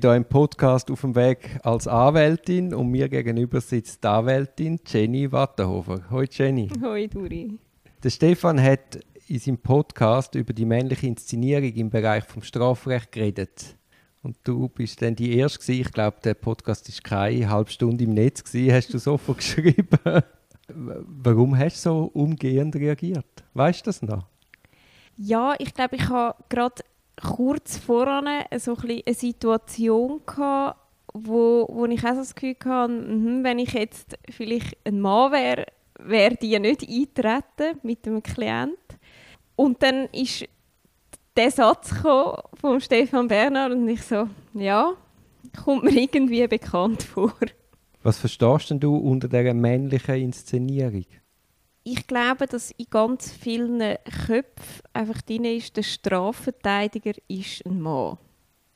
bin hier im Podcast auf dem Weg als Anwältin und mir gegenüber sitzt die Anwältin Jenny Wattenhofer. Hoi Jenny. Hoi Duri. Der Stefan hat in seinem Podcast über die männliche Inszenierung im Bereich vom Strafrecht geredet. Und du bist dann die Erste gewesen. Ich glaube, der Podcast ist keine halbe Stunde im Netz gewesen. Hast du sofort geschrieben. Warum hast du so umgehend reagiert? Weißt du das noch? Ja, ich glaube, ich habe gerade kurz voran so ein eine Situation gehabt, wo, wo ich auch so das Gefühl hatte, mh, wenn ich jetzt vielleicht ein Mann wäre, wäre die nicht eintreten mit einem Klient. Und dann ist der Satz von Stefan Bernhard und ich so, ja, kommt mir irgendwie bekannt vor. Was verstehst denn du unter dieser männlichen Inszenierung? Ich glaube, dass in ganz vielen Köpfen einfach drin ist, der Strafverteidiger ist ein Mann.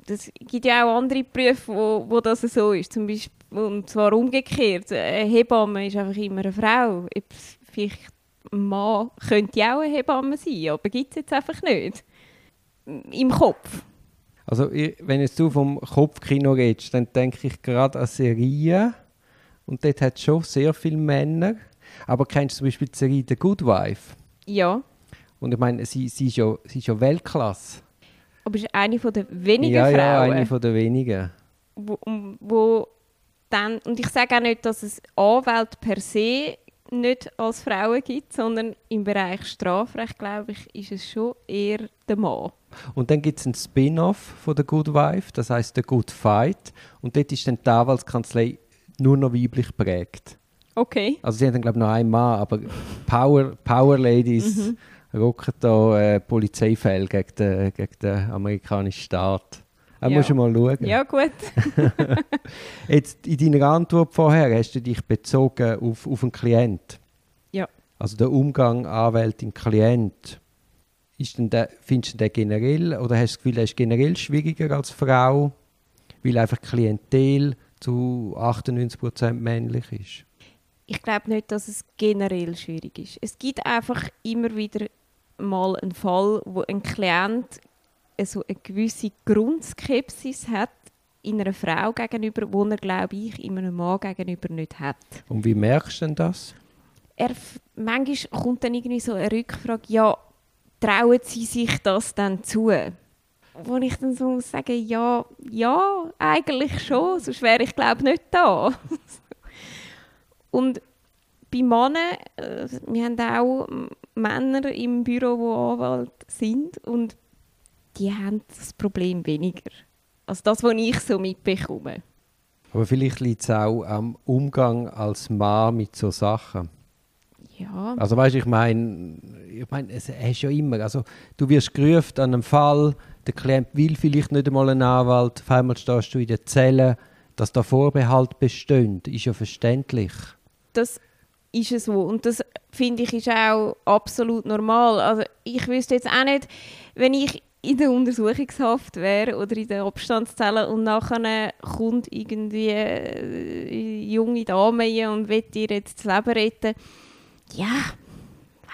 Es gibt ja auch andere Berufe, wo, wo das so ist. Zum Beispiel, und zwar umgekehrt. Eine Hebamme ist einfach immer eine Frau. Vielleicht ein Mann könnte auch eine Hebamme sein, aber gibt es jetzt einfach nicht. Im Kopf. Also wenn jetzt du vom Kopfkino redest, dann denke ich gerade an Serien. Und dort hat es schon sehr viele Männer aber kennst du zum Beispiel die Serie The Good Wife? Ja. Und ich meine, sie, sie, ist, ja, sie ist ja Weltklasse. Aber ist eine von der wenigen ja, Frauen. Ja, eine von der wenigen. Wo, wo dann, und ich sage auch nicht, dass es Anwälte per se nicht als Frauen gibt, sondern im Bereich Strafrecht, glaube ich, ist es schon eher der Mann. Und dann gibt es einen Spin-off von The Good Wife, das heißt The Good Fight. Und dort ist dann die Anwaltskanzlei nur noch weiblich prägt. Okay. Also sie haben glaube ich noch einen Mann, aber Power, Power Ladies mhm. rocken da äh, Polizeifälle gegen den, gegen den amerikanischen Staat. Da ja. musst du mal schauen. Ja, gut. Jetzt in deiner Antwort vorher hast du dich bezogen auf, auf einen Klient. Ja. Also der Umgang Anwältin-Klient. Der, findest du den generell oder hast du das Gefühl, er ist generell schwieriger als Frau, weil einfach Klientel zu 98% männlich ist? Ich glaube nicht, dass es generell schwierig ist. Es gibt einfach immer wieder mal einen Fall, wo ein Klient so eine gewisse Grundskepsis hat in einer Frau gegenüber, wo er, glaube ich, in einem Mann gegenüber nicht hat. Und wie merkst du denn das? Er, manchmal kommt dann irgendwie so eine Rückfrage, ja, trauen sie sich das dann zu? Wo ich dann so muss sagen, ja, ja, eigentlich schon, sonst wäre ich, glaube nicht da. Und bei Männern, äh, wir haben auch Männer im Büro, die Anwalt sind und die haben das Problem weniger. Also das, was ich so mitbekomme. Aber vielleicht liegt es auch am Umgang als Mann mit so Sachen. Ja. Also weißt, ich meine, ich meine, es ist ja immer, also du wirst gerufen an einem Fall, der Klient will vielleicht nicht einmal einen Anwalt, auf einmal stehst du in der Zelle, dass da Vorbehalt besteht, ist ja verständlich. Das ist es so. Und das finde ich ist auch absolut normal. Also ich wüsste jetzt auch nicht, wenn ich in der Untersuchungshaft wäre oder in der Abstandszelle und nachher kommt irgendwie eine junge Dame und will ihr jetzt das Leben retten. Ja,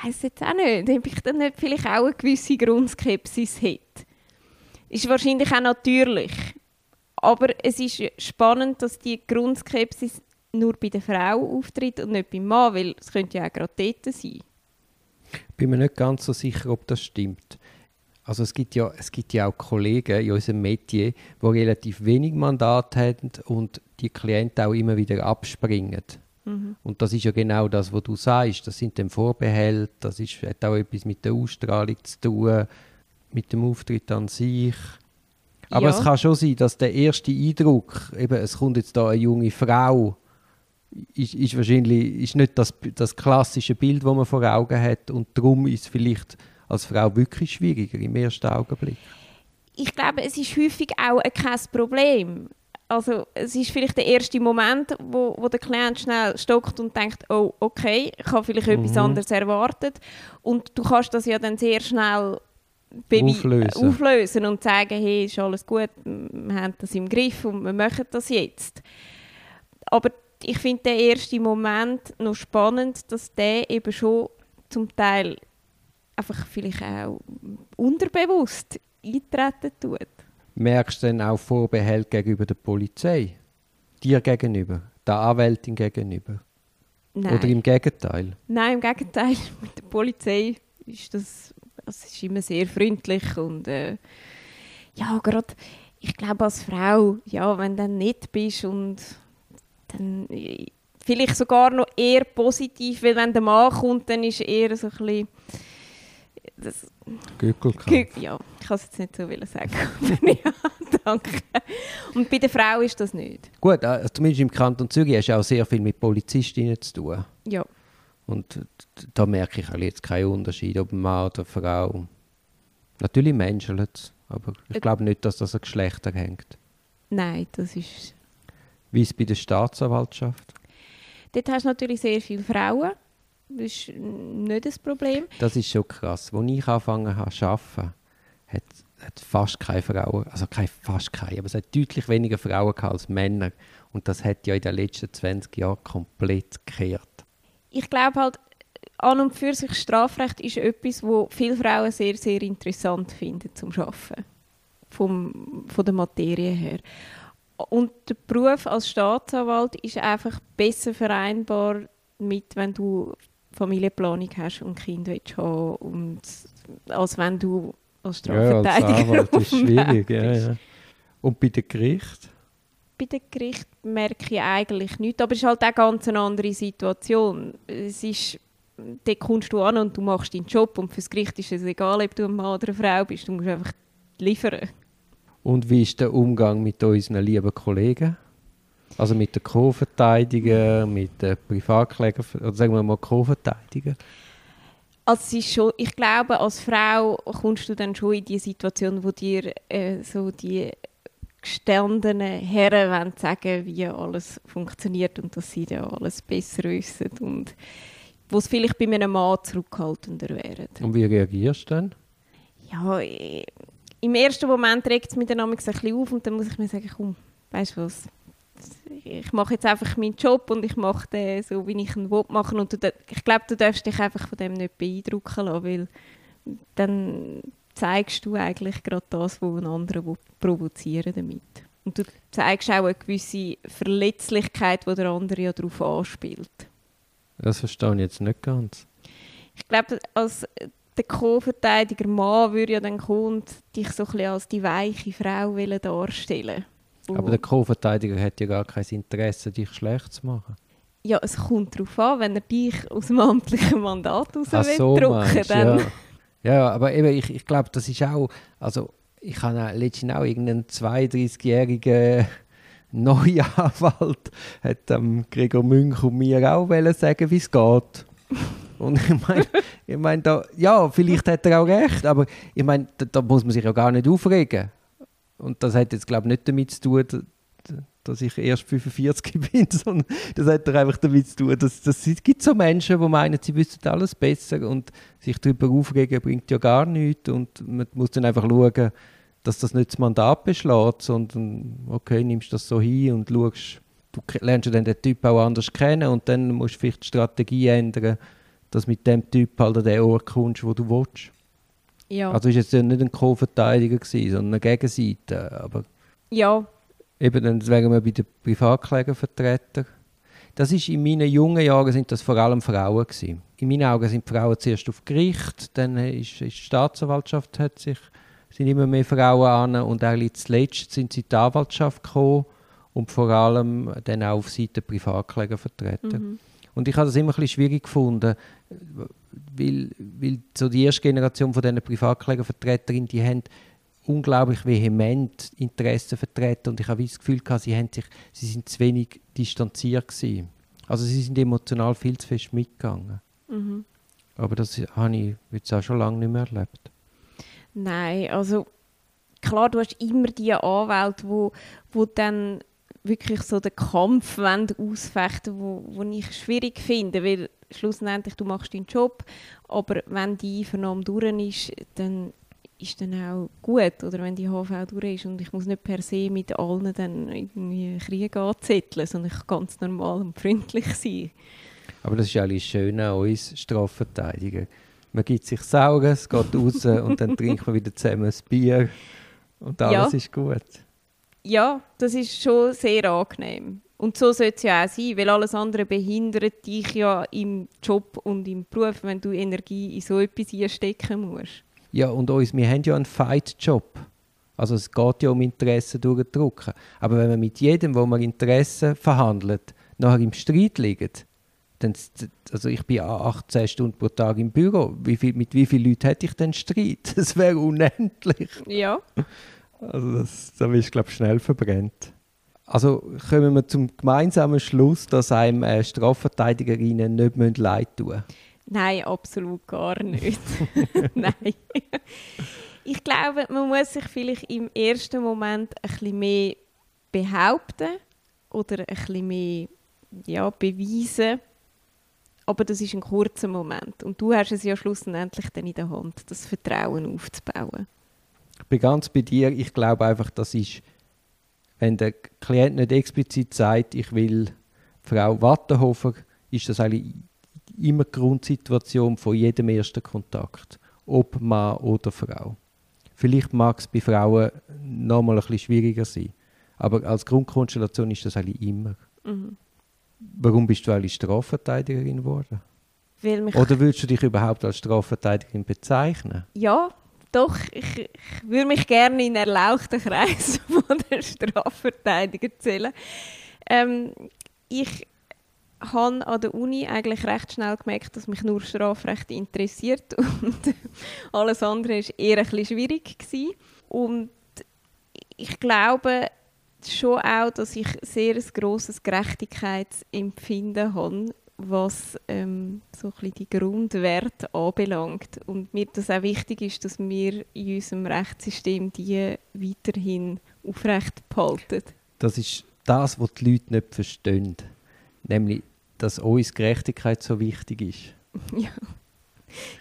weiß jetzt auch nicht, ob ich dann nicht vielleicht auch eine gewisse Grundskepsis hätte. Ist wahrscheinlich auch natürlich. Aber es ist spannend, dass die Grundskepsis nur bei der Frau auftritt und nicht beim Mann, weil es könnte ja auch gerade dort sein. Ich bin mir nicht ganz so sicher, ob das stimmt. Also es gibt ja, es gibt ja auch Kollegen in unserem Metier, die relativ wenig Mandat haben und die Klienten auch immer wieder abspringen. Mhm. Und das ist ja genau das, was du sagst. Das sind dann Vorbehälte, das ist, hat auch etwas mit der Ausstrahlung zu tun, mit dem Auftritt an sich. Aber ja. es kann schon sein, dass der erste Eindruck, eben, es kommt jetzt da eine junge Frau, ist, ist wahrscheinlich ist nicht das, das klassische Bild, das man vor Augen hat und darum ist es vielleicht als Frau wirklich schwieriger im ersten Augenblick. Ich glaube, es ist häufig auch kein Problem. Also es ist vielleicht der erste Moment, wo, wo der Klient schnell stockt und denkt, oh, okay, ich habe vielleicht mhm. etwas anderes erwartet. Und du kannst das ja dann sehr schnell auflösen. auflösen und sagen, hey, ist alles gut, wir haben das im Griff und wir machen das jetzt. Aber ich finde den ersten Moment noch spannend, dass der eben schon zum Teil einfach vielleicht auch unterbewusst eintreten tut. Merkst du dann auch Vorbehalt gegenüber der Polizei? Dir gegenüber? Der Anwältin gegenüber? Nein. Oder im Gegenteil? Nein, im Gegenteil. Mit der Polizei ist das, das ist immer sehr freundlich und äh, ja, gerade, ich glaube als Frau, ja, wenn du dann nicht bist und dann vielleicht sogar noch eher positiv, weil wenn der Mann kommt, dann ist eher so ein bisschen das, Gückelkampf. ja, ich kann es jetzt nicht so wollen sagen. ja, danke. Und bei der Frau ist das nicht. Gut, äh, zumindest im Kanton Zürich hast du auch sehr viel mit Polizistinnen zu tun. Ja. Und da merke ich halt jetzt keinen Unterschied, ob ein Mann oder eine Frau. Natürlich menschelt es, aber ich Äh, glaube nicht, dass das an Geschlechter hängt. Nein, das ist... Wie ist es bei der Staatsanwaltschaft? Dort hast du natürlich sehr viele Frauen. Das ist nicht das Problem. Das ist schon krass. Als ich angefangen habe zu arbeiten, hat, hat fast keine Frauen, also keine, fast keine, aber es hat deutlich weniger Frauen als Männer. Und das hat ja in den letzten 20 Jahren komplett gekehrt. Ich glaube halt, an und für sich Strafrecht ist etwas, wo viele Frauen sehr, sehr interessant finden zum Arbeiten. Vom, von der Materie her. Und der Beruf als Staatsanwalt ist einfach besser vereinbar mit, wenn du Familienplanung hast und Kinder willst haben und als wenn du als Strafverteidiger Anwalt ist auf dem schwierig. Ja, ja. Und bei den Gerichten? bei dem Gericht merke ich eigentlich nichts, aber es ist halt auch ganz eine andere Situation. Es ist, dort kommst du an und du machst deinen Job und fürs Gericht ist es egal, ob du ein Mann oder eine Frau bist, du musst einfach liefern. Und wie ist der Umgang mit unseren lieben Kollegen? Also mit den Co-Verteidigern, mit den Privatklägern, oder sagen wir mal Co-Verteidigern? Also es ist schon, ich glaube, als Frau kommst du dann schon in die Situation, wo dir äh, so die gestandenen Herren wollen sagen, wie alles funktioniert und dass sie da alles besser wissen und wo es vielleicht bei einem Mann zurückhaltender wären. Und wie reagierst du dann? Ja, äh, im ersten Moment regt es mich dann ein bisschen auf und dann muss ich mir sagen, komm, weißt du was, ich mache jetzt einfach meinen Job und ich mache den so, wie ich ihn will machen und du, ich glaube, du darfst dich einfach von dem nicht beeindrucken lassen, weil dann zeigst du eigentlich gerade das, was ein anderer provozieren damit. Und du zeigst auch eine gewisse Verletzlichkeit, die der andere ja darauf anspielt. Das verstehe ich jetzt nicht ganz. Ich glaube, als der Co-Verteidiger Mann würde ja dann kommen und dich so ein bisschen als die weiche Frau darstellen Aber der Co-Verteidiger hat ja gar kein Interesse, dich schlecht zu machen. Ja, es kommt darauf an, wenn er dich aus dem amtlichen Mandat raus Ach will so, du, dann... ja. ja, aber eben, ich, ich glaube, das ist auch, also ich habe letztens auch irgendeinen 32-jährigen neuen Anwalt, hat ähm, Gregor Münch und mir auch sagen, wie es geht. Und ich meine, ich mein, ja, vielleicht hat er auch recht, aber ich meine, da, da muss man sich ja gar nicht aufregen. Und das hat jetzt, glaube ich, nicht damit zu tun, dass, ich erst 45 bin, sondern das hat doch einfach damit zu tun, dass, es gibt so Menschen, die meinen, sie wissen alles besser und sich darüber aufregen bringt ja gar nichts und man muss dann einfach schauen, dass das nicht das Mandat beschlägt, sondern okay, nimmst das so hin und schaust, du lernst ja dann den Typ auch anders kennen und dann musst du vielleicht die Strategie ändern, dass mit dem Typ halt an den Ort kommst, wo du willst. Ja. Also ist jetzt ja nicht ein Co-Verteidiger gewesen, sondern eine Gegenseite, aber ja, Eben, dann wären wir bei den Privatklägervertretern. Das ist in meinen jungen Jahren sind das vor allem Frauen gewesen. In meinen Augen sind Frauen zuerst auf Gericht, dann ist, ist die Staatsanwaltschaft hat sich sind immer mehr Frauen an und eigentlich zuletzt sind sie in die Anwaltschaft gekommen und vor allem dann auch auf Seite Privatklägervertreter. mhm. Und ich habe das immer ein bisschen schwierig gefunden, weil, weil so die erste Generation von diesen Privatklägervertreterinnen, die haben unglaublich vehement Interessen vertreten und ich habe das Gefühl gehabt, sie, haben sich, sie sind zu wenig distanziert gewesen. Also sie sind emotional viel zu fest mitgegangen. Mhm. Aber das habe ich jetzt auch schon lange nicht mehr erlebt. Nein, also klar, du hast immer die Anwälte, wo, wo dann wirklich so den Kampf ausfechten wo, wo ich schwierig finde, weil schlussendlich du machst deinen Job, aber wenn die Vernahme durch ist, dann ist dann auch gut, oder wenn die HV durch ist und ich muss nicht per se mit allen dann irgendwie Krieg anzetteln, sondern ich kann ganz normal und freundlich sein. Aber das ist eigentlich schön an uns Strafverteidiger. Man gibt sich Saugen, es geht raus und dann trinkt man wieder zusammen ein Bier Und alles Ja. ist gut. Ja, das ist schon sehr angenehm. Und so sollte es ja auch sein, weil alles andere behindert dich ja im Job und im Beruf, wenn du Energie in so etwas einstecken musst. Ja, und uns, wir haben ja einen Fight-Job. Also es geht ja um Interessen durchdrücken. Aber wenn man mit jedem, wo man Interessen verhandelt, nachher im Streit liegt, dann, also ich bin 18 Stunden pro Tag im Büro. Wie viel, mit wie vielen Leuten hätte ich denn Streit? Das wäre unendlich. Ja. Also das, da wirst du, glaube ich, schnell verbrennt. Also kommen wir zum gemeinsamen Schluss, dass einem äh, Strafverteidigerinnen nicht müssen leid tun müssen. Nein, absolut gar nicht. Nein. Ich glaube, man muss sich vielleicht im ersten Moment ein bisschen mehr behaupten oder ein bisschen mehr ja, beweisen. Aber das ist ein kurzer Moment. Und du hast es ja schlussendlich dann in der Hand, das Vertrauen aufzubauen. Ich bin ganz bei dir. Ich glaube einfach, das ist, wenn der Klient nicht explizit sagt, ich will Frau Wattenhofer, ist das eigentlich immer die Grundsituation von jedem ersten Kontakt. Ob Mann oder Frau. Vielleicht mag es bei Frauen noch mal ein bisschen schwieriger sein. Aber als Grundkonstellation ist das eigentlich immer. Mhm. Warum bist du eigentlich Strafverteidigerin geworden? Oder würdest du dich überhaupt als Strafverteidigerin bezeichnen? Ja, doch. Ich, ich würde mich gerne in erlauchten Kreis von der Strafverteidiger zählen. Ähm, ich habe an der Uni eigentlich recht schnell gemerkt, dass mich nur Strafrecht interessiert und alles andere war eher ein bisschen schwierig. Gewesen. Und ich glaube schon auch, dass ich sehr ein grosses Gerechtigkeitsempfinden habe, was ähm, so ein bisschen die Grundwerte anbelangt. Und mir das auch wichtig ist, dass wir in unserem Rechtssystem die weiterhin aufrecht behalten. Das ist das, was die Leute nicht verstehen. Nämlich, dass uns Gerechtigkeit so wichtig ist. ja.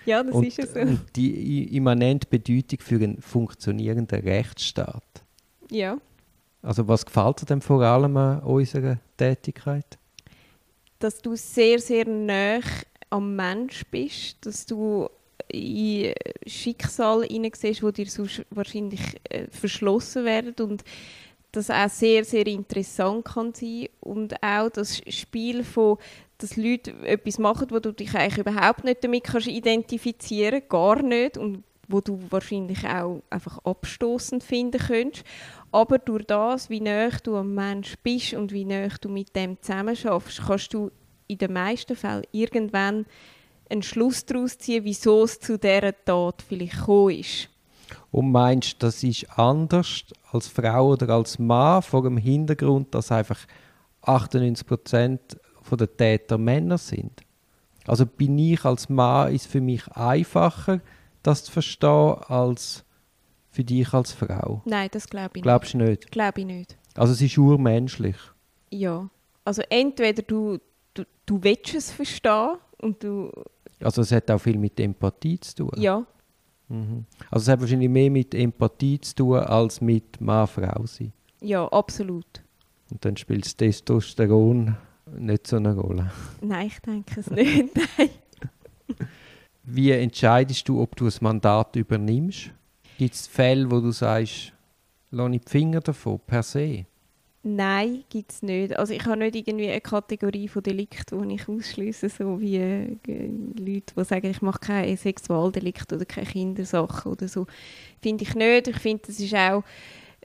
ja, das und, ist ja so. und die immanente Bedeutung für einen funktionierenden Rechtsstaat. Ja. Also was gefällt dir denn vor allem an unserer Tätigkeit? Dass du sehr, sehr nah am Mensch bist, dass du in Schicksal hineinsiehst, wo dir sonst wahrscheinlich äh, verschlossen werden und das auch sehr, sehr interessant kann sein und auch das Spiel von dass Leute etwas machen, wo du dich eigentlich überhaupt nicht damit kannst identifizieren, gar nicht und wo du wahrscheinlich auch einfach abstoßend finden könntest. Aber durch das, wie nah du am Mensch bist und wie nah du mit dem zusammen schaffst, kannst du in den meisten Fällen irgendwann einen Schluss daraus ziehen, wieso es zu dieser Tat vielleicht gekommen ist. Und meinst das ist anders als Frau oder als Mann vor dem Hintergrund, dass einfach 98% der Täter Männer sind? Also bin ich als Mann ist für mich einfacher, das zu verstehen, als für dich als Frau. Nein, das glaube ich Glaubst du nicht? nicht. Glaube ich nicht. Also es ist urmenschlich. Ja. Also entweder du, du, du willst es verstehen und du, Also es hat auch viel mit Empathie zu tun. ja, Mhm. Also es hat wahrscheinlich mehr mit Empathie zu tun, als mit Mann-Frau sein. ja, absolut. Und dann spielt das Testosteron nicht so eine Rolle. Nein, ich denke es nicht. Nein. Wie entscheidest du, ob du ein Mandat übernimmst? Gibt es Fälle, wo du sagst, lass ich die Finger davon, per se? Nein, gibt es nicht. Also ich habe nicht irgendwie eine Kategorie von Delikten, die ich ausschließe, so wie äh, Leute, die sagen, ich mache kein Sexualdelikt oder keine Kindersachen oder so. Finde ich nicht. Ich finde, das ist auch,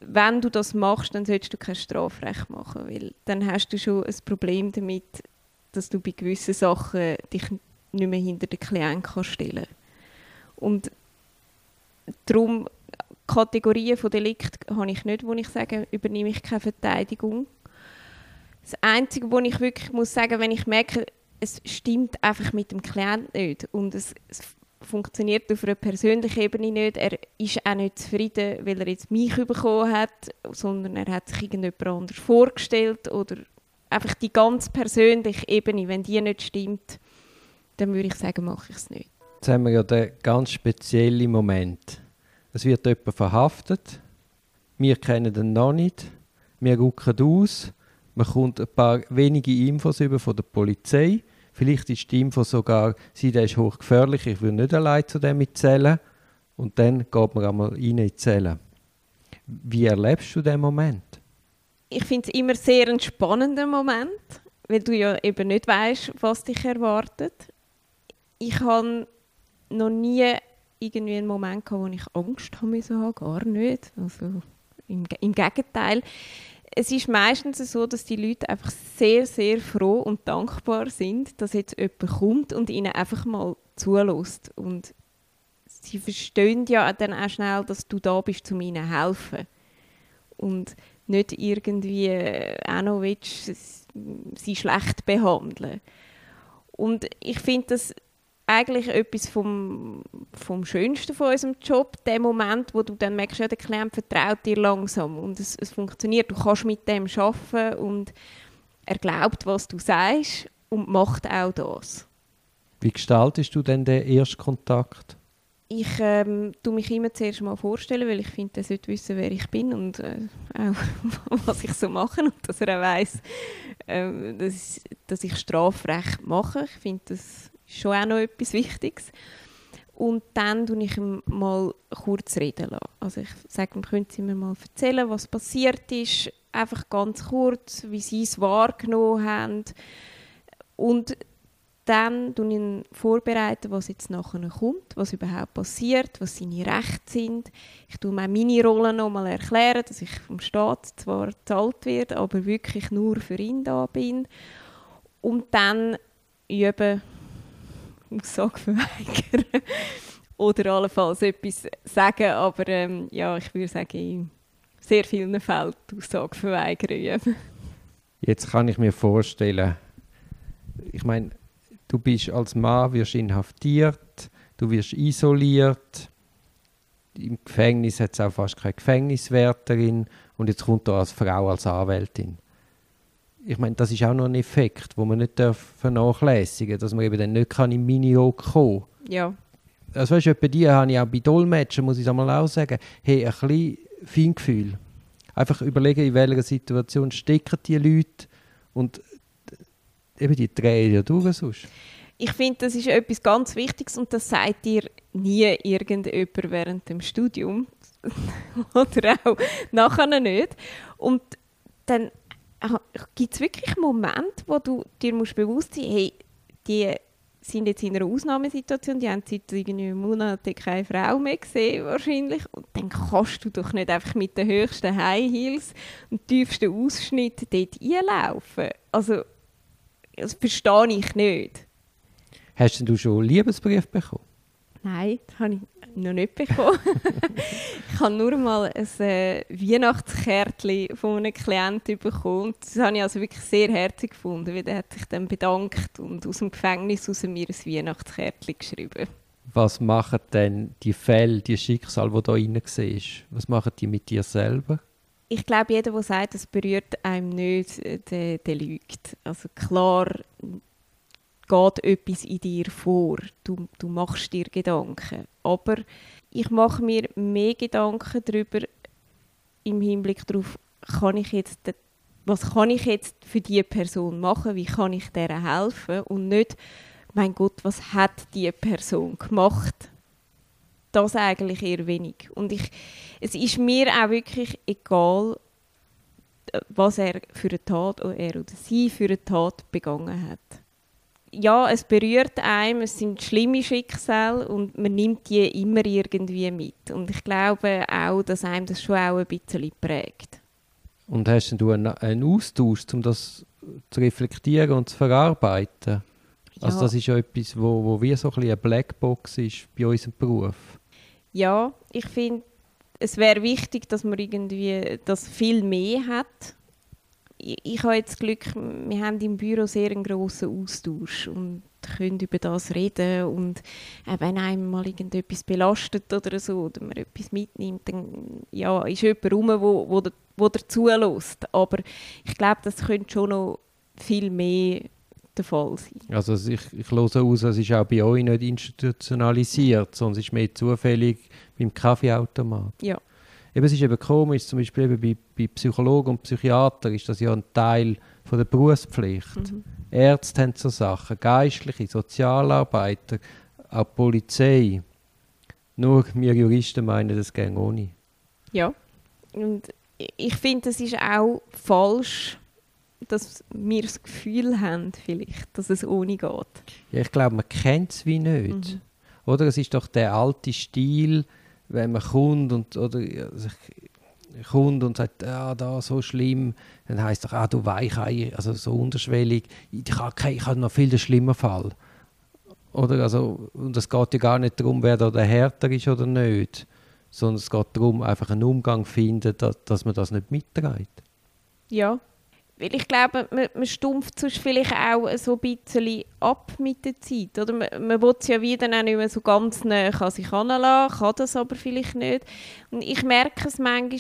wenn du das machst, dann solltest du kein Strafrecht machen, weil dann hast du schon ein Problem damit, dass du bei gewissen Sachen dich nicht mehr hinter den Klient kannst stellen Und darum Kategorien von Delikt habe ich nicht, wo ich sage, übernehme ich keine Verteidigung. Das Einzige, wo ich wirklich muss sagen, wenn ich merke, es stimmt einfach mit dem Klient nicht und es, es funktioniert auf einer persönlichen Ebene nicht, er ist auch nicht zufrieden, weil er jetzt mich bekommen hat, sondern er hat sich irgendjemand anders vorgestellt oder einfach die ganz persönliche Ebene, wenn die nicht stimmt, dann würde ich sagen, mache ich es nicht. Jetzt haben wir ja den ganz speziellen Moment. Es wird jemand verhaftet. Wir kennen den noch nicht. Wir rücken aus. Man kommt ein paar wenige Infos über von der Polizei. Vielleicht ist die Info sogar, sie der ist hochgefährlich, ich will nicht allein zu dem zählen. Und dann geht man einmal rein in die Zelle. Wie erlebst du den Moment? Ich finde es immer sehr einen spannenden Moment, weil du ja eben nicht weißt, was dich erwartet. Ich habe noch nie irgendwie einen Moment gehabt, wo ich Angst haben musste, gar nicht. Also im, im Gegenteil. Es ist meistens so, dass die Leute einfach sehr, sehr froh und dankbar sind, dass jetzt jemand kommt und ihnen einfach mal zulässt. Und sie verstehen ja dann auch schnell, dass du da bist, um ihnen zu helfen. Und nicht irgendwie äh, auch noch willst, sie schlecht behandeln. Und ich finde das eigentlich etwas vom, vom Schönsten von unserem Job, der Moment, wo du dann merkst, ja, der Klient vertraut dir langsam und es, es funktioniert, du kannst mit dem arbeiten und er glaubt, was du sagst und macht auch das. Wie gestaltest du denn den ersten Kontakt? Ich ähm, tue mich immer zuerst mal vorstellen, weil ich finde, er sollte wissen, wer ich bin und äh, auch was ich so mache und dass er auch weiss, äh, dass, dass ich Strafrecht mache. Ich finde das schon auch noch etwas Wichtiges. Und dann tue ich ihm mal kurz reden lassen. Also ich sage ihm, können Sie mir mal erzählen, was passiert ist, einfach ganz kurz, wie Sie es wahrgenommen haben. Und dann tun ihn vorbereiten, was jetzt nachher kommt, was überhaupt passiert, was seine Rechte sind. Ich tue mir meine Rolle noch mal erklären, dass ich vom Staat zwar bezahlt werde, aber wirklich nur für ihn da bin. Und dann üben Aussage verweigern oder allenfalls etwas sagen, aber ähm, ja, ich würde sagen, in sehr vielen Fällen die Aussage verweigern. Jetzt kann ich mir vorstellen, ich meine, du bist als Mann wirst inhaftiert, du wirst isoliert, im Gefängnis hat es auch fast keine Gefängniswärterin und jetzt kommt du als Frau als Anwältin ich meine, das ist auch noch ein Effekt, den man nicht vernachlässigen darf, dass man eben dann nicht kann in Minio kommen kann. Ja. Also weißt du, bei dir habe ich auch bei Dolmetschen, muss ich es einmal auch sagen, hey, ein bisschen Feingefühl. Einfach überlegen, in welcher Situation stecken die Leute und eben die drehen ja durch sonst. Ich finde, das ist etwas ganz Wichtiges und das sagt dir nie irgendjemand während dem Studium oder auch nachher nicht. Und dann gibt es wirklich Momente, wo du dir musst bewusst sein hey, die sind jetzt in einer Ausnahmesituation, die haben seit irgendwie Monaten keine Frau mehr gesehen wahrscheinlich und dann kannst du doch nicht einfach mit den höchsten High Heels und tiefsten Ausschnitt dort einlaufen. Also, das verstehe ich nicht. Hast du schon einen Liebesbrief bekommen? Nein, das habe ich noch nicht bekommen. ich habe nur mal ein äh, Weihnachtskärtchen von einem Klienten bekommen. Das habe ich also wirklich sehr herzig gefunden, weil er hat sich dann bedankt und aus dem Gefängnis aus mir ein Weihnachtskärtchen geschrieben. Was machen denn die Fälle, die Schicksal, die da drin siehst? Was machen die mit dir selber? Ich glaube, jeder, der sagt, es berührt einem nicht, äh, der, der lügt. Also klar geht etwas in dir vor. Du, du machst dir Gedanken. Aber ich mache mir mehr Gedanken darüber im Hinblick darauf, kann ich jetzt, was kann ich jetzt für diese Person machen, wie kann ich der helfen und nicht, mein Gott, was hat diese Person gemacht? Das eigentlich eher wenig. Und ich, es ist mir auch wirklich egal, was er für eine Tat oder er oder sie für eine Tat begangen hat ja, es berührt einem, es sind schlimme Schicksale und man nimmt die immer irgendwie mit. Und ich glaube auch, dass einem das schon auch ein bisschen prägt. Und hast du einen, einen Austausch, um das zu reflektieren und zu verarbeiten? Also ja. Also das ist ja etwas, wo, wo wie so ein bisschen eine Blackbox ist bei unserem Beruf. Ja, ich finde, es wäre wichtig, dass man irgendwie das viel mehr hat ich, ich habe jetzt Glück, wir haben im Büro sehr einen grossen Austausch und können über das reden und äh, wenn einem mal irgendetwas belastet oder so oder man etwas mitnimmt, dann ja, ist jemand rum, wo, wo, wo dazu lässt. Aber ich glaube, das könnte schon noch viel mehr der Fall sein. Also ich, ich höre aus, es ist auch bei euch nicht institutionalisiert, sondern es ist mehr zufällig beim Kaffeeautomat. Ja. Eben, es ist eben komisch, zum Beispiel eben bei, bei Psychologen und Psychiatern ist das ja ein Teil von der Berufspflicht. Mhm. Ärzte haben so Sachen, Geistliche, Sozialarbeiter, auch Polizei. Nur wir Juristen meinen, das geht ohne. Ja, Und ich finde, es ist auch falsch, dass wir das Gefühl haben, vielleicht, dass es ohne geht. Ja, ich glaube, man kennt es wie nicht. Mhm. Oder es ist doch der alte Stil, wenn man kommt und, oder, also kommt und sagt, ja, da so schlimm, dann heißt doch, ah, du Weichei, also so unterschwellig, ich habe, ich habe noch viel den schlimmer Fall. Oder? Also, und es geht ja gar nicht darum, wer da der Härter ist oder nicht, sondern es geht darum, einfach einen Umgang zu finden, dass, dass man das nicht mitträgt. Ja, weil ich glaube, man, man stumpft sonst vielleicht auch so ein bisschen ab mit der Zeit. Oder man, man will es ja wieder nicht mehr so ganz nah an sich heranlassen, kann das aber vielleicht nicht. Und ich merke es manchmal,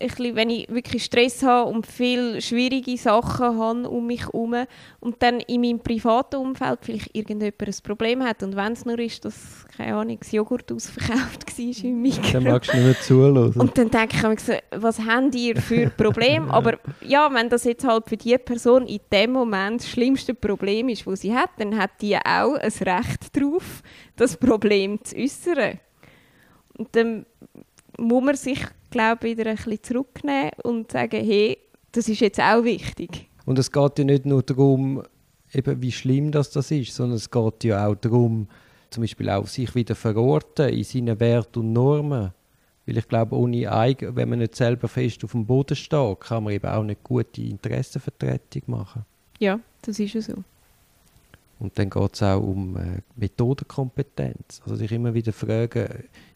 bisschen, wenn ich wirklich Stress habe und viele schwierige Sachen habe um mich herum und dann in meinem privaten Umfeld vielleicht irgendjemand ein Problem hat und wenn es nur ist, dass, keine Ahnung, das Joghurt ausverkauft war im Mikro. Dann magst du nicht mehr zuhören. Und dann denke ich mir, was habt ihr für Probleme? Aber ja, wenn das jetzt halt für die Person in dem Moment das schlimmste Problem ist, das sie hat, dann hat die auch ein Recht darauf, das Problem zu äußern. Und dann muss man sich glaube wieder ein bisschen zurücknehmen und sagen, hey, das ist jetzt auch wichtig. Und es geht ja nicht nur darum, eben wie schlimm das, das ist, sondern es geht ja auch darum, zum Beispiel auch sich wieder verorten in seinen Werten und Normen. Weil ich glaube, ohne Eigen, wenn man nicht selber fest auf dem Boden steht, kann man eben auch nicht gute Interessenvertretung machen. Ja, das ist ja so. Und dann geht es auch um äh, Methodenkompetenz. Also sich immer wieder fragen,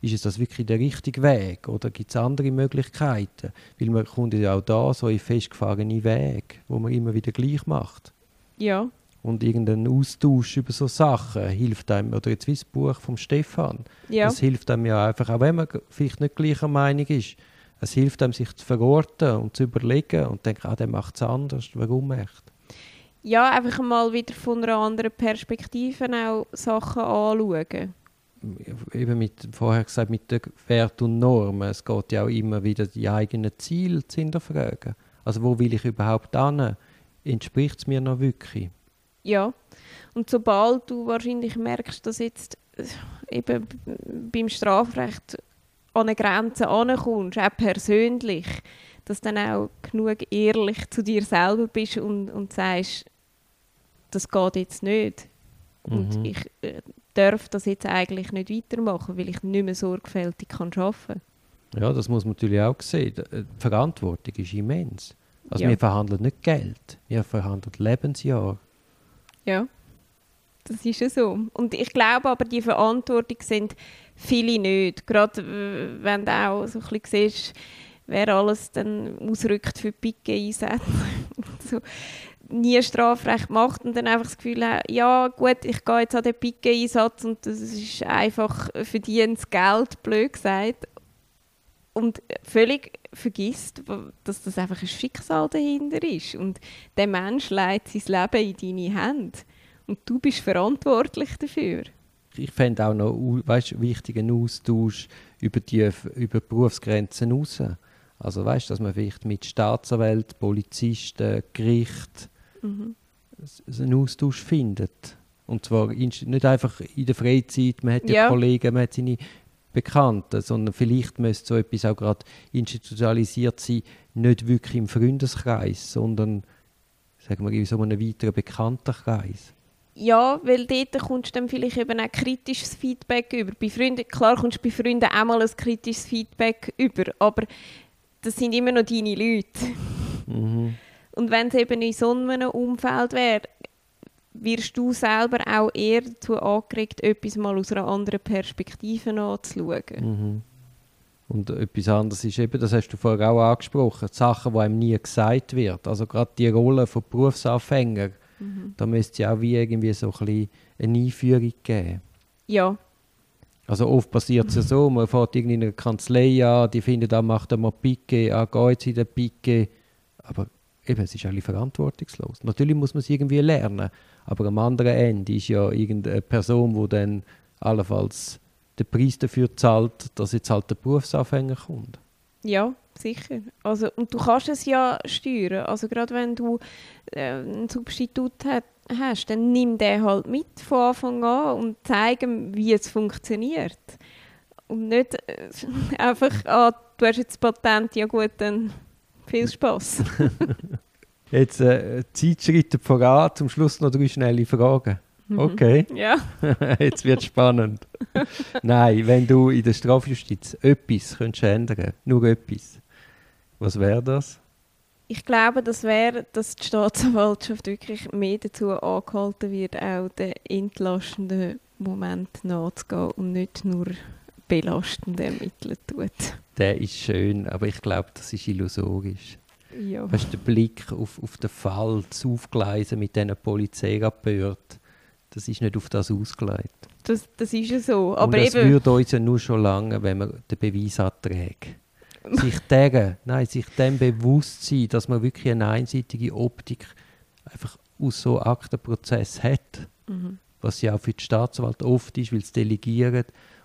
ist es das wirklich der richtige Weg oder gibt es andere Möglichkeiten? Weil man kommt ja auch da so in festgefahrene Wege, wo man immer wieder gleich macht. Ja. Und irgendein Austausch über so Sachen hilft einem, oder jetzt wie das Buch von Stefan, ja. das hilft einem ja einfach, auch wenn man vielleicht nicht gleicher Meinung ist, es hilft einem, sich zu verorten und zu überlegen und zu denken, ah, der macht es anders, warum echt? Ja, einfach mal wieder von einer anderen Perspektive auch Sachen anschauen. Eben mit, vorher gesagt, mit den Werten und Normen. Es geht ja auch immer wieder, die eigenen Ziele zu hinterfragen. Also wo will ich überhaupt hin? Entspricht es mir noch wirklich? Ja, und sobald du wahrscheinlich merkst, dass jetzt äh, eben beim Strafrecht an eine Grenze ankommst, auch persönlich, dass du dann auch genug ehrlich zu dir selber bist und, und sagst, das geht jetzt nicht. Und mhm. ich äh, darf das jetzt eigentlich nicht weitermachen, weil ich nicht mehr sorgfältig kann arbeiten kann. Ja, das muss man natürlich auch sehen. Äh, die Verantwortung ist immens. Also ja. wir verhandeln nicht Geld, wir verhandeln Lebensjahr. Ja, das ist ja so. Und ich glaube aber, die Verantwortung sind viele nicht. Gerade wenn du auch so ein bisschen siehst, wer alles dann ausrückt für Picke einsetzt. so nie Strafrecht macht und dann einfach das Gefühl hat, ja gut, ich gehe jetzt an den Picke-Einsatz und das ist einfach verdientes Geld, blöd gesagt. Und völlig vergisst, dass das einfach ein Schicksal dahinter ist. Und der Mensch leitet sein Leben in deine Hände. Und du bist verantwortlich dafür. Ich fände auch noch weißt, wichtigen Austausch über die über Berufsgrenzen hinaus. Also weißt, dass man vielleicht mit Staatsanwälten, Polizisten, Gericht mhm. einen Austausch findet. Und zwar nicht einfach in der Freizeit, man hat ja, ja Kollegen, man hat seine Bekannten, sondern vielleicht müsste so etwas auch gerade institutionalisiert sein, nicht wirklich im Freundeskreis, sondern sagen wir, in so einem weiteren Bekanntenkreis. Ja, weil dort kommst du dann vielleicht eben auch kritisches Feedback über. Bei Freunden, klar kommst du bei Freunden auch mal ein kritisches Feedback über, aber das sind immer noch deine Leute. Mhm. Und wenn es eben in so einem Umfeld wäre, wirst du selber auch eher dazu angeregt, etwas mal aus einer anderen Perspektive anzuschauen. Mhm. Und etwas anderes ist eben, das hast du vorher auch angesprochen, die Sachen, die einem nie gesagt wird. Also gerade die Rolle von Berufsanfängern, mhm. da müsste es auch wie irgendwie so ein bisschen eine Einführung geben. Ja. Also oft passiert es ja so, man fährt in einer Kanzlei an, die findet, da macht er mal Picke, ah, geht jetzt in den Picke. Aber eben, es ist eigentlich verantwortungslos. Natürlich muss man es irgendwie lernen, aber am anderen Ende ist ja irgendeine Person, die dann allenfalls den Preis dafür zahlt, dass jetzt halt der Berufsanfänger kommt. Ja, sicher. Also, und du kannst es ja steuern. Also gerade wenn du äh, einen Substitut hat, hast, dann nimm den halt mit von Anfang an und zeig ihm, wie es funktioniert. Und nicht äh, einfach an du hast jetzt das Patent, ja gut, dann viel Spaß. Jetzt äh, Zeitschritte voran, zum Schluss noch drei schnelle Fragen. Okay, Ja. jetzt wird spannend. Nein, wenn du in der Strafjustiz etwas könntest ändern, nur etwas, was wäre das? Ich glaube, das wäre, dass die Staatsanwaltschaft wirklich mehr dazu angehalten wird, auch den entlastenden Moment nachzugehen und nicht nur belastende ermitteln tut. Der ist schön, aber ich glaube, das ist illusorisch. Ja. Weißt der Blick auf, auf den Fall, das Aufgleisen mit diesen Polizeirapporten, das ist nicht auf das ausgelegt. Das, das ist ja so. Und Aber das eben, würde uns ja nur schon lange, wenn man den Beweis anträgt. Sich deren, nein, sich dem bewusst sein, dass man wirklich eine einseitige Optik einfach aus so Aktenprozess hat, Mhm. was ja auch für die Staatsanwalt oft ist, weil sie delegieren.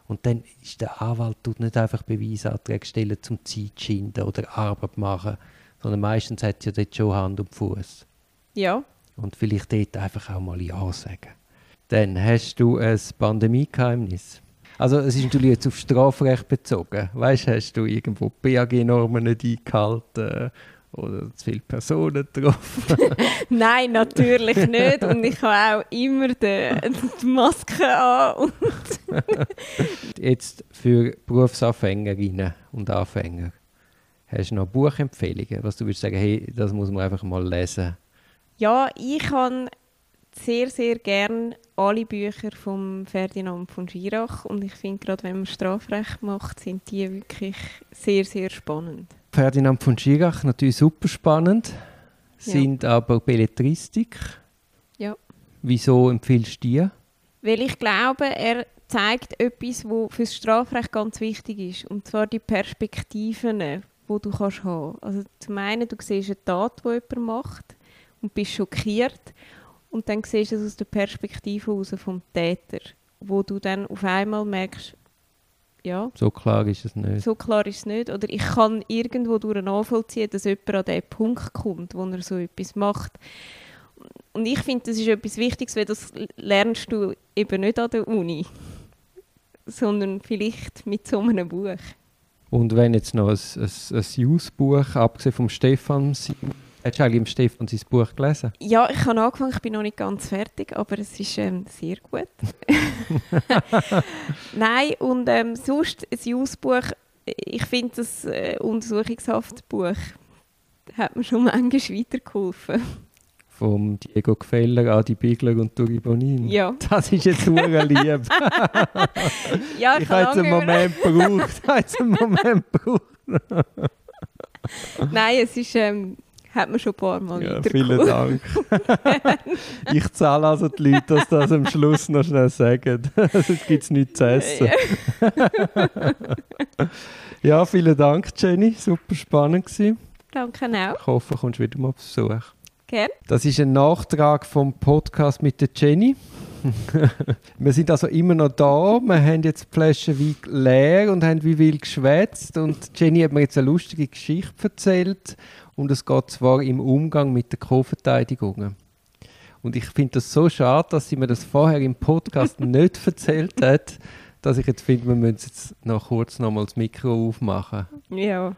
Und dann ist der Anwalt tut nicht einfach Beweisanträge stellen zum Zeit schinden oder Arbeit machen, sondern meistens hat ja dort schon Hand und Fuß. ja, Und vielleicht dort einfach auch mal Ja sagen. Dann hast du ein Pandemiegeheimnis. Also es ist natürlich jetzt auf Strafrecht bezogen. Weißt du, hast du irgendwo BAG-Normen nicht eingehalten oder zu viele Personen getroffen? nein, natürlich nicht. Und ich habe auch immer die, die Maske an. Jetzt für Berufsanfängerinnen und Anfänger. Hast du noch Buchempfehlungen, was du würdest sagen, hey, das muss man einfach mal lesen? ja, ich kann sehr, sehr gern alle Bücher von Ferdinand von Schirach. Und ich finde, gerade wenn man Strafrecht macht, sind die wirklich sehr, sehr spannend. Ferdinand von Schirach, natürlich super spannend, Ja. sind aber Belletristik. Ja. Wieso empfiehlst du die? Weil ich glaube, er zeigt etwas, was für das Strafrecht ganz wichtig ist. Und zwar die Perspektiven, die du kannst haben Also zum einen, du siehst eine Tat, die jemand macht und bist schockiert. Und dann siehst du es aus der Perspektive heraus vom Täter, wo du dann auf einmal merkst, ja, So klar ist es nicht. so klar ist es nicht. Oder ich kann irgendwo durch nachvollziehen, dass jemand an den Punkt kommt, wo er so etwas macht. Und ich finde, das ist etwas Wichtiges, weil das lernst du eben nicht an der Uni, sondern vielleicht mit so einem Buch. Und wenn jetzt noch ein, ein, ein Jus-Buch, abgesehen vom Stefan, hast du eigentlich im Stefan sein Buch gelesen? Ja, ich habe angefangen, ich bin noch nicht ganz fertig, aber es ist ähm, sehr gut. Nein, und ähm, sonst ein Jus-Buch, ich finde das äh, Untersuchungshaftbuch hat mir schon manchmal weitergeholfen. Vom Diego Gefeller, Adi Bigler und Turi Bonin. Ja. Das ist jetzt sehr lieb. Ja, ich habe jetzt einen Moment gebraucht. Ich habe jetzt einen Moment gebraucht. Nein, es ist, ähm, hat mir schon ein paar Mal Ja, vielen Dank. ich zahle also die Leute, dass das am Schluss noch schnell sagen. Sonst gibt es nichts zu essen. Ja, vielen Dank, Jenny. Super spannend gewesen. Danke auch. Ich hoffe, du kommst wieder mal auf Besuch. Gern. Das ist ein Nachtrag vom Podcast mit der Jenny. wir sind also immer noch da. Wir haben jetzt die Flasche Wein leer und haben wie wild geschwätzt. Und Jenny hat mir jetzt eine lustige Geschichte erzählt. Und es geht zwar im Umgang mit den Co-Verteidigungen. Und ich finde das so schade, dass sie mir das vorher im Podcast nicht erzählt hat, dass ich jetzt finde, wir müssen jetzt noch kurz nochmal das Mikro aufmachen. Ja.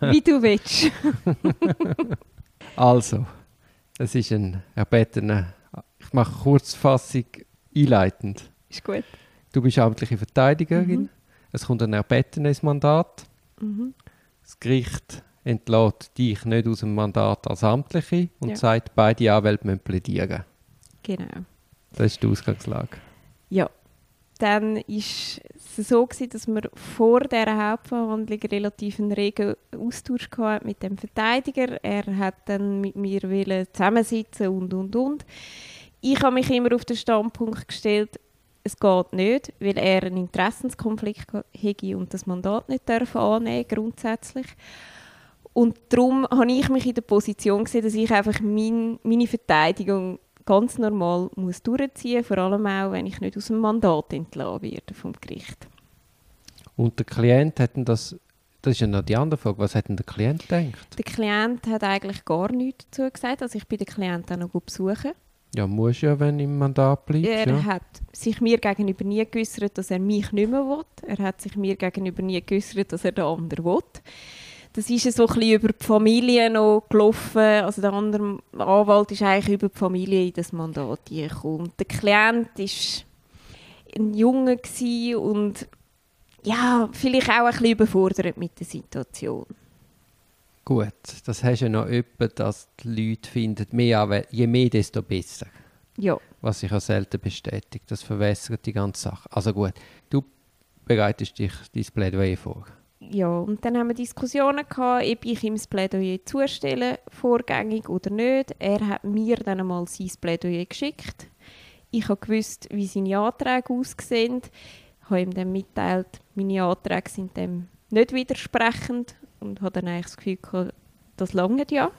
Wie du willst. Also, es ist ein erbetener. Ich mache Kurzfassung einleitend. Ist gut. Du bist amtliche Verteidigerin. Mhm. Es kommt ein erbetenes Mandat. Mhm. Das Gericht entlässt dich nicht aus dem Mandat als Amtliche und Ja. sagt, beide Anwälte müssen plädieren. Genau. Das ist die Ausgangslage. Ja. Dann war es so, gewesen, dass wir vor dieser Hauptverhandlung relativ einen regen Austausch hatten mit dem Verteidiger. Er hat dann mit mir zusammensitzen und, und, und. Ich habe mich immer auf den Standpunkt gestellt, es geht nicht, weil er einen Interessenskonflikt hätte und das Mandat nicht dürfen annehmen grundsätzlich. Und darum habe ich mich in der Position gesehen, dass ich einfach mein, meine Verteidigung ganz normal muss durchziehen muss, vor allem auch, wenn ich nicht aus dem Mandat entlassen werde vom Gericht. Und der Klient hat das. Das ist ja noch die andere Frage. Was hat denn der Klient gedacht? Der Klient hat eigentlich gar nichts dazu gesagt. Also ich bin den Klient auch noch besuchen. Ja, muss ja, wenn im Mandat bleibt. Er ja. hat sich mir gegenüber nie geäußert, dass er mich nicht mehr will. Er hat sich mir gegenüber nie geäußert, dass er den anderen will. Das ist so ein über die Familie noch gelaufen. Also der andere Anwalt ist eigentlich über die Familie in das Mandat gekommen. Der Klient war ein Junge und ja, vielleicht auch ein bisschen überfordert mit der Situation. Gut, das hast du ja noch etwa, dass die Leute finden, mehr je mehr, desto besser. Ja. Was sich auch selten bestätigt. Das verwässert die ganze Sache. Also gut, du bereitest dich dein Plädoyer vor. Ja, und dann haben wir Diskussionen gehabt, ob ich ihm das Plädoyer zustelle, vorgängig oder nicht. Er hat mir dann einmal sein Plädoyer geschickt. Ich habe gewusst, wie seine Anträge aussehen. Ich habe ihm dann mitteilt, meine Anträge sind dem nicht widersprechend und habe dann eigentlich das Gefühl gehabt, das lange ja.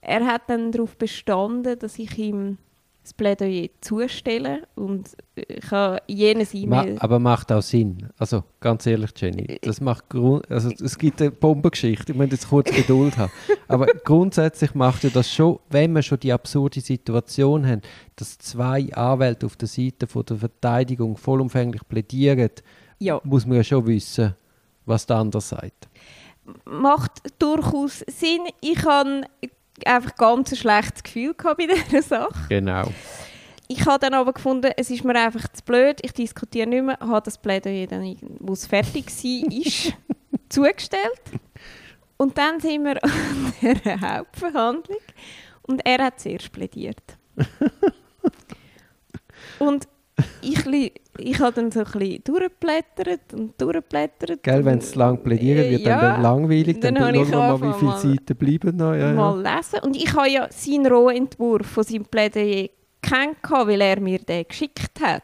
Er hat dann darauf bestanden, dass ich ihm das Plädoyer zustelle und ich habe jenes E-Mail... Ma aber macht auch Sinn. Also ganz ehrlich, Jenny, das macht Grund also es gibt eine Bombengeschichte. Ich muss jetzt kurz Geduld haben. Aber grundsätzlich macht ja das schon, wenn wir schon die absurde Situation haben, dass zwei Anwälte auf der Seite von der Verteidigung vollumfänglich plädieren, ja. muss man ja schon wissen, was der andere sagt. Macht durchaus Sinn. Ich habe einfach ganz ein schlechtes Gefühl bei dieser Sache. Genau. Ich habe dann aber gefunden, es ist mir einfach zu blöd, ich diskutiere nicht mehr, habe das Plädoyer dann, wo es fertig war, zugestellt. Und dann sind wir an der Hauptverhandlung und er hat zuerst plädiert. und ich, ich habe dann so ein bisschen durchgeblättert und durchgeblättert. Gell, wenn es lang plädieren wird, ja, dann wird langweilig. Dann, dann schauen wir mal, wie viele Seiten bleiben noch. Ja, mal ja. lesen. Und ich habe ja seinen Rohentwurf von seinem Plädoyer kennt, weil er mir den geschickt hat.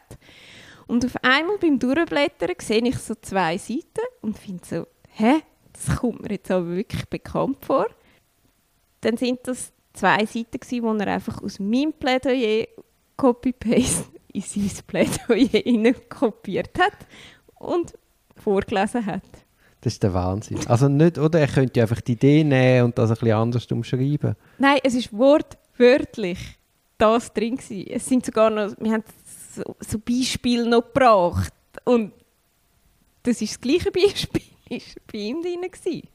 Und auf einmal beim Durchblättern sehe ich so zwei Seiten und finde so, hä, das kommt mir jetzt aber wirklich bekannt vor. Dann sind das zwei Seiten gewesen, wo er einfach aus meinem Plädoyer Copy-Paste in sein Plädoyer kopiert hat und vorgelesen hat. Das ist der Wahnsinn. Also nicht, oder? Er könnte einfach die Idee nehmen und das ein bisschen anders umschreiben. Nein, es ist wortwörtlich das drin gewesen. Es sind sogar noch, wir haben so, so Beispiele noch gebracht und das ist das gleiche Beispiel, ist bei ihm drin gewesen.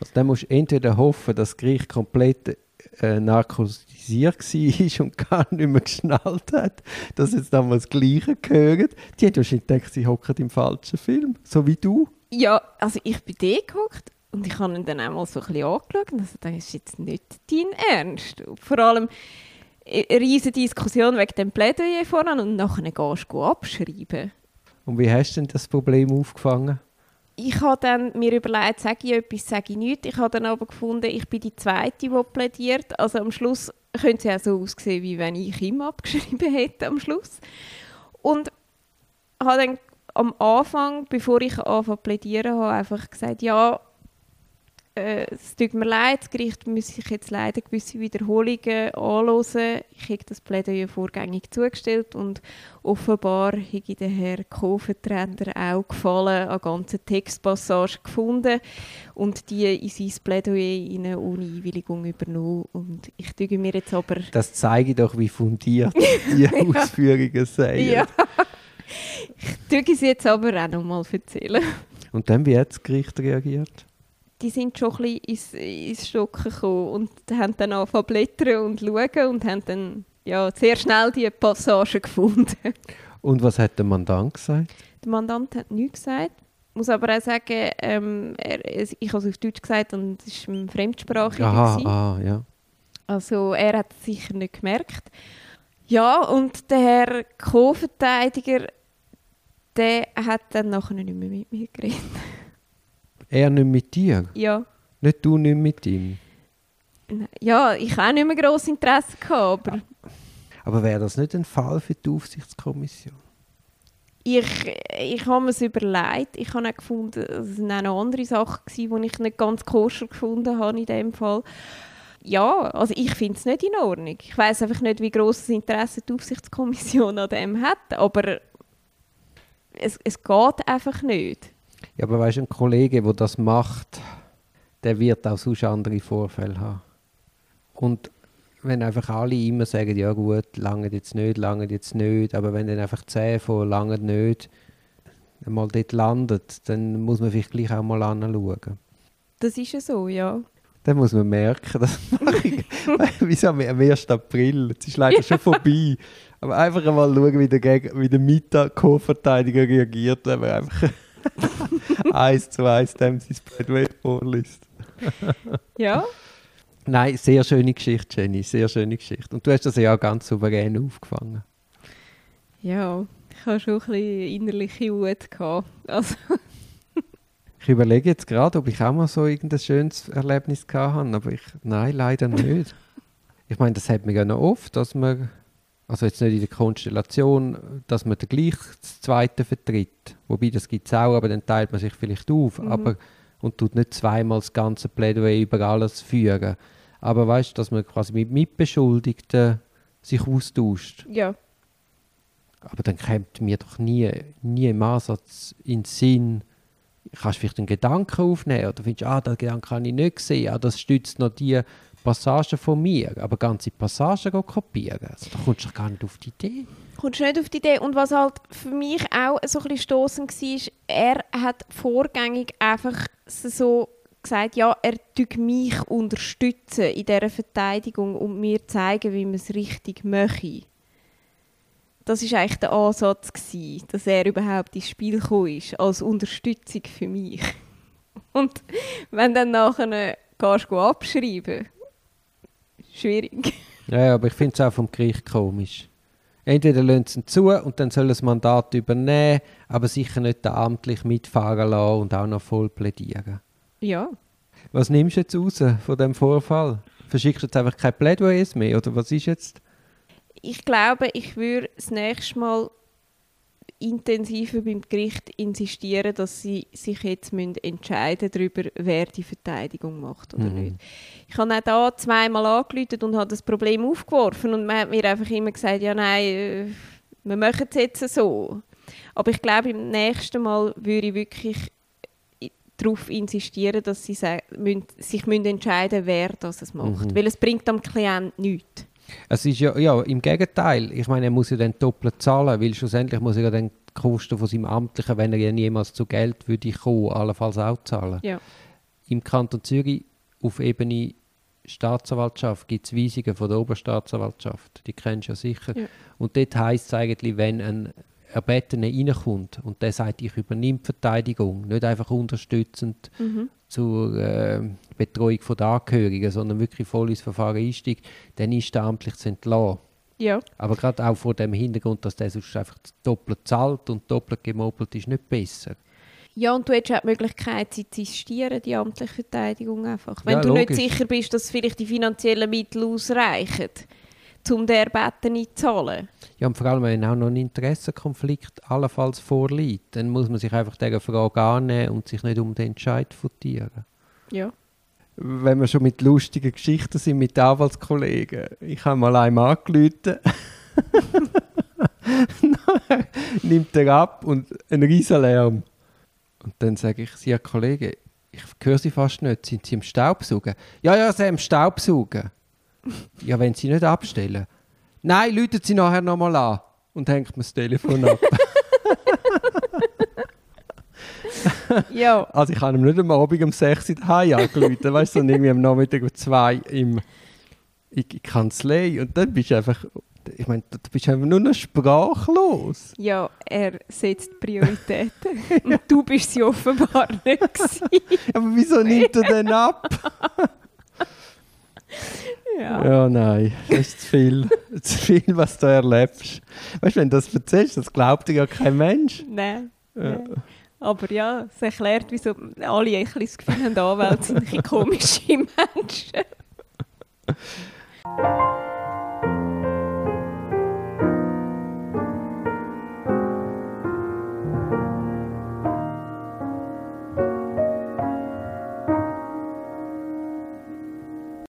Also dann musst du entweder hoffen, dass das Gericht komplett äh, narkotisiert war und gar nicht mehr geschnallt hat, dass jetzt damals das Gleiche gehört. Die hat wahrscheinlich gedacht, sie hockt im falschen Film, so wie du. Ja, also ich bin da gehockt und ich habe ihn dann einmal so ein bisschen angeschaut und also, das ist jetzt nicht dein Ernst. Und vor allem eine riesige Diskussion wegen dem Plädoyer voran und nachher gehst du abschreiben. Und wie hast du denn das Problem aufgefangen? Ich habe dann mir überlegt, sage ich etwas, sage ich nichts. Ich habe dann aber gefunden, ich bin die Zweite, die plädiert. Also am Schluss könnte es ja so aussehen, wie wenn ich ihm abgeschrieben hätte am Schluss. Und habe dann am Anfang, bevor ich anfange zu plädieren, habe einfach gesagt, ja, äh, es tut mir leid, das Gericht muss sich jetzt leider gewisse Wiederholungen anhören. Ich habe das Plädoyer vorgängig zugestellt und offenbar habe der Herr Kofentrender auch gefallen an ganzen Textpassagen gefunden und die in sein Plädoyer ohne Einwilligung übernommen. Und ich tue mir jetzt aber... Das zeige doch, wie fundiert die Ausführungen sind. Ja. Ich tue es jetzt aber auch noch mal erzählen. Und dann, wie hat das Gericht reagiert? Die sind schon ein bisschen ins, ins Stocken gekommen und haben dann angefangen blättern und schauen und haben dann ja, sehr schnell die Passage gefunden. Und was hat der Mandant gesagt? Der Mandant hat nichts gesagt. Ich muss aber auch sagen, ähm, er, ich habe es auf Deutsch gesagt und es war fremdsprachig. Aha, ah, ja. Also er hat es sicher nicht gemerkt. Ja, und der Herr Co-Verteidiger, der hat dann nachher nicht mehr mit mir geredet. Er nicht mit dir? Ja. Nicht du nicht mit ihm? Ja, ich habe nicht mehr grosses Interesse gehabt, aber... Aber wäre das nicht ein Fall für die Aufsichtskommission? Ich, ich habe mir es überlegt. Ich habe auch gefunden, es waren auch noch andere Sachen, die ich nicht ganz koscher gefunden habe in dem Fall. Ja, also ich finde es nicht in Ordnung. Ich weiß einfach nicht, wie grosses Interesse die Aufsichtskommission an dem hat, aber es, es geht einfach nicht. Ja, aber weißt du, ein Kollege, der das macht, der wird auch sonst andere Vorfälle haben. Und wenn einfach alle immer sagen, ja gut, lange jetzt nicht, lange jetzt nicht, aber wenn dann einfach 10 von lange nicht mal dort landet, dann muss man vielleicht gleich auch mal anschauen. Das ist ja so, ja. Dann muss man merken, das mache ich. Wieso am 1. April? Es ist leider schon vorbei. Aber einfach mal schauen, wie der, Geg wie der Mita-Co-Verteidiger reagiert, wenn man einfach eins zu eins dem sein Plädoyer vorliest. ja. Nein, sehr schöne Geschichte, Jenny, sehr schöne Geschichte. Und du hast das ja auch ganz souverän aufgefangen. Ja, ich habe schon ein bisschen innerliche Wut gehabt. Also. ich überlege jetzt gerade, ob ich auch mal so irgendein schönes Erlebnis gehabt habe, aber ich, nein, leider nicht. ich meine, das hat man ja noch oft, dass man, also jetzt nicht in der Konstellation, dass man den gleich das Zweite vertritt. Wobei, das gibt es auch, aber dann teilt man sich vielleicht auf. Mhm. Aber, und tut nicht zweimal das ganze Plädoyer über alles führen. Aber weißt du, dass man quasi mit Mitbeschuldigten sich austauscht. Ja. Aber dann kommt mir doch nie, nie im Ansatz in den Sinn, kannst du vielleicht einen Gedanken aufnehmen oder findest, ah, den Gedanken habe ich nicht gesehen, ah, das stützt noch die Passagen von mir, aber ganze Passagen kopieren, also, da kommst du gar nicht auf die Idee. Kommst du nicht auf die Idee und was halt für mich auch so ein bisschen stossend war, er hat vorgängig einfach so gesagt, ja, er tut mich unterstützen in dieser Verteidigung und mir zeigen, wie man es richtig möchte das ist eigentlich der Ansatz gewesen, dass er überhaupt ins Spiel gekommen ist, als Unterstützung für mich. Und wenn dann nachher gehst du abschreiben, schwierig. Ja, aber ich finde es auch vom Gericht komisch. Entweder lassen sie ihn zu und dann soll das Mandat übernehmen, aber sicher nicht amtlich mitfahren lassen und auch noch voll plädieren. Ja. Was nimmst du jetzt raus von dem Vorfall? Verschickst du jetzt einfach kein Plädoyer mehr oder was ist jetzt? ich glaube, ich würde das nächste Mal intensiver beim Gericht insistieren, dass sie sich jetzt müssen entscheiden darüber, wer die Verteidigung macht oder mhm. nicht. Ich habe auch da zweimal angerufen und habe das Problem aufgeworfen und man hat mir einfach immer gesagt, ja nein, äh, wir machen es jetzt so. Aber ich glaube, im nächsten Mal würde ich wirklich darauf insistieren, dass sie sich entscheiden müssen, wer das macht. Mhm. Weil es bringt am Klient nichts. Es ist ja, ja, im Gegenteil. Ich meine, er muss ja dann doppelt zahlen, weil schlussendlich muss er ja dann die Kosten von seinem Amtlichen, wenn er ja niemals zu Geld würde kommen, allenfalls auch zahlen. Ja. Im Kanton Zürich auf Ebene Staatsanwaltschaft gibt es Weisungen von der Oberstaatsanwaltschaft. Die kennst du ja sicher. Ja. Und dort heisst es eigentlich, wenn ein Erbetene reinkommt und der sagt, ich übernehme die Verteidigung, nicht einfach unterstützend mhm. zur äh, Betreuung der Angehörigen, sondern wirklich voll ins Verfahren einsteigt, dann ist der amtlich zu entlassen. Ja. Aber gerade auch vor dem Hintergrund, dass der sonst einfach doppelt zahlt und doppelt gemobbelt ist, nicht besser. Ja, und du hättest auch die Möglichkeit, sie zu insistieren, die amtliche Verteidigung einfach. Wenn ja, du logisch. nicht sicher bist, dass vielleicht die finanziellen Mittel ausreichen um der Betten nicht zu zahlen. Ja, und vor allem, wenn auch noch ein Interessenkonflikt allenfalls vorliegt, dann muss man sich einfach dieser Frage annehmen und sich nicht um den Entscheid futieren. Ja. Wenn wir schon mit lustigen Geschichten sind mit Anwaltskollegen. Ich habe mal einem angerufen. nimmt er ab und ein riesen Lärm. Und dann sage ich, Sie, Kollege, ich höre Sie fast nicht. Sind Sie im Staubsaugen? Ja, ja, Sie im Staubsaugen. Ja, wenn sie nicht abstellen. Nein, läutet sie nachher nochmal an und hängt mir das Telefon ab. ja. Also ich habe ihm nicht am Abend um 6 Uhr daheim angerufen, weißt du, sondern irgendwie am Nachmittag um 2 im in die Kanzlei und dann bist du einfach, ich meine, du bist einfach nur noch sprachlos. Ja, er setzt Prioritäten und du bist sie offenbar nicht Aber wieso nimmt er denn ab? Ja. ja, nein, das ist zu viel. zu viel, was du erlebst. Weißt du, wenn du das erzählst, das glaubt dir ja kein Mensch. Nein. Ja. nein. Aber ja, es erklärt, wieso alle ein bisschen das Gefühl haben, Anwälte sind komische Menschen.